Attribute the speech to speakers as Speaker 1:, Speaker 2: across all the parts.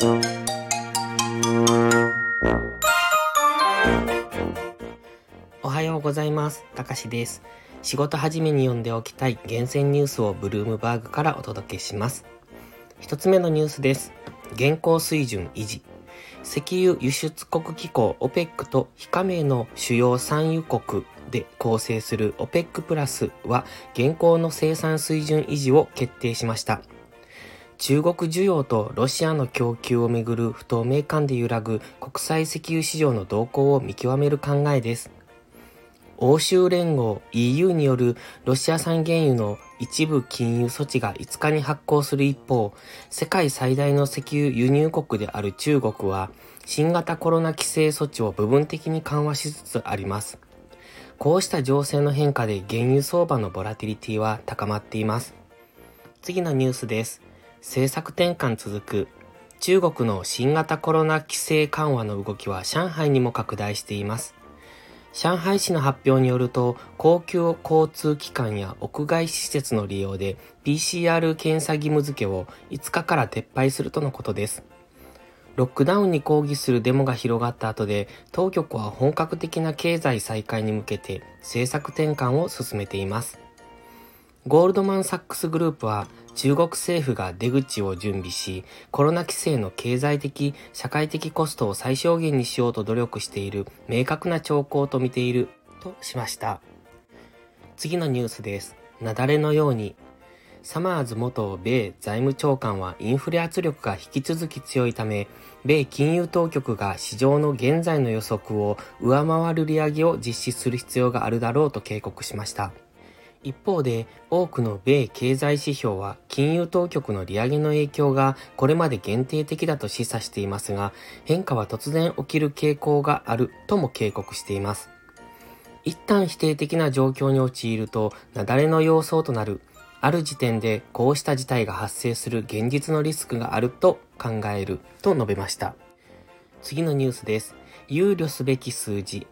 Speaker 1: おはようございます。たかしです。仕事始めに読んでおきたい厳選ニュースをブルームバーグからお届けします。一つ目のニュースです。現行水準維持。石油輸出国機構 OPEC と非加盟の主要産油国で構成する OPEC プラスは現行の生産水準維持を決定しました。中国需要とロシアの供給をめぐる不透明感で揺らぐ国際石油市場の動向を見極める考えです。欧州連合 EU によるロシア産原油の一部禁輸措置が5日に発行する一方、世界最大の石油輸入国である中国は、新型コロナ規制措置を部分的に緩和しつつあります。こうした情勢の変化で原油相場のボラティリティは高まっています。次のニュースです。政策転換続く。中国の新型コロナ規制緩和の動きは上海にも拡大しています。上海市の発表によると、公共交通機関や屋外施設の利用で PCR 検査義務付けを5日から撤廃するとのことです。ロックダウンに抗議するデモが広がった後で、当局は本格的な経済再開に向けて政策転換を進めています。ゴールドマン・サックスグループは中国政府が出口を準備し、コロナ規制の経済的、社会的コストを最小限にしようと努力している明確な兆候と見ているとしました。次のニュースです。雪崩のように。サマーズ元米財務長官はインフレ圧力が引き続き強いため、米金融当局が市場の現在の予測を上回る利上げを実施する必要があるだろうと警告しました。一方で多くの米経済指標は金融当局の利上げの影響がこれまで限定的だと示唆していますが変化は突然起きる傾向があるとも警告しています。一旦否定的な状況に陥ると雪崩の様相となるある時点でこうした事態が発生する現実のリスクがあると考えると述べました。次のニュースです。憂慮すべき数字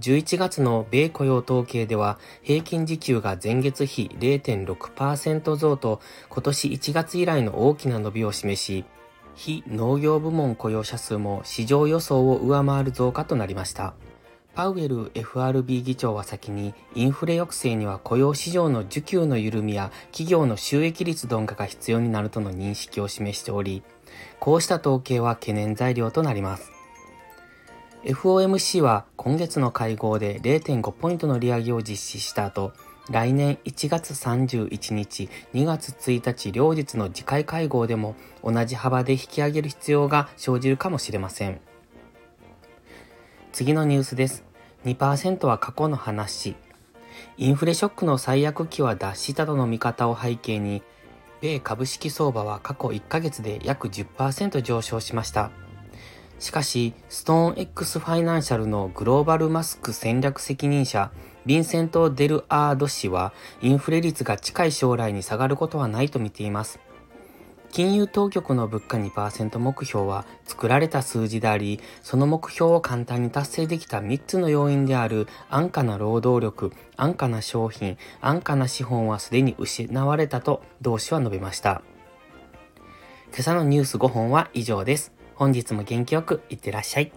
Speaker 1: 11月の米雇用統計では平均時給が前月比0.6%増と今年1月以来の大きな伸びを示し、非農業部門雇用者数も市場予想を上回る増加となりました。パウエル FRB 議長は先にインフレ抑制には雇用市場の需給の緩みや企業の収益率鈍化が必要になるとの認識を示しており、こうした統計は懸念材料となります。FOMC は今月の会合で0.5ポイントの利上げを実施した後、来年1月31日、2月1日両日の次回会合でも同じ幅で引き上げる必要が生じるかもしれません。次のニュースです。2%は過去の話。インフレショックの最悪期は脱したとの見方を背景に、米株式相場は過去1ヶ月で約10%上昇しました。しかし、ストーン X ファイナンシャルのグローバルマスク戦略責任者、ヴィンセント・デルアード氏は、インフレ率が近い将来に下がることはないと見ています。金融当局の物価2%目標は作られた数字であり、その目標を簡単に達成できた3つの要因である安価な労働力、安価な商品、安価な資本はすでに失われたと同氏は述べました。今朝のニュース5本は以上です。本日も元気よくいってらっしゃい。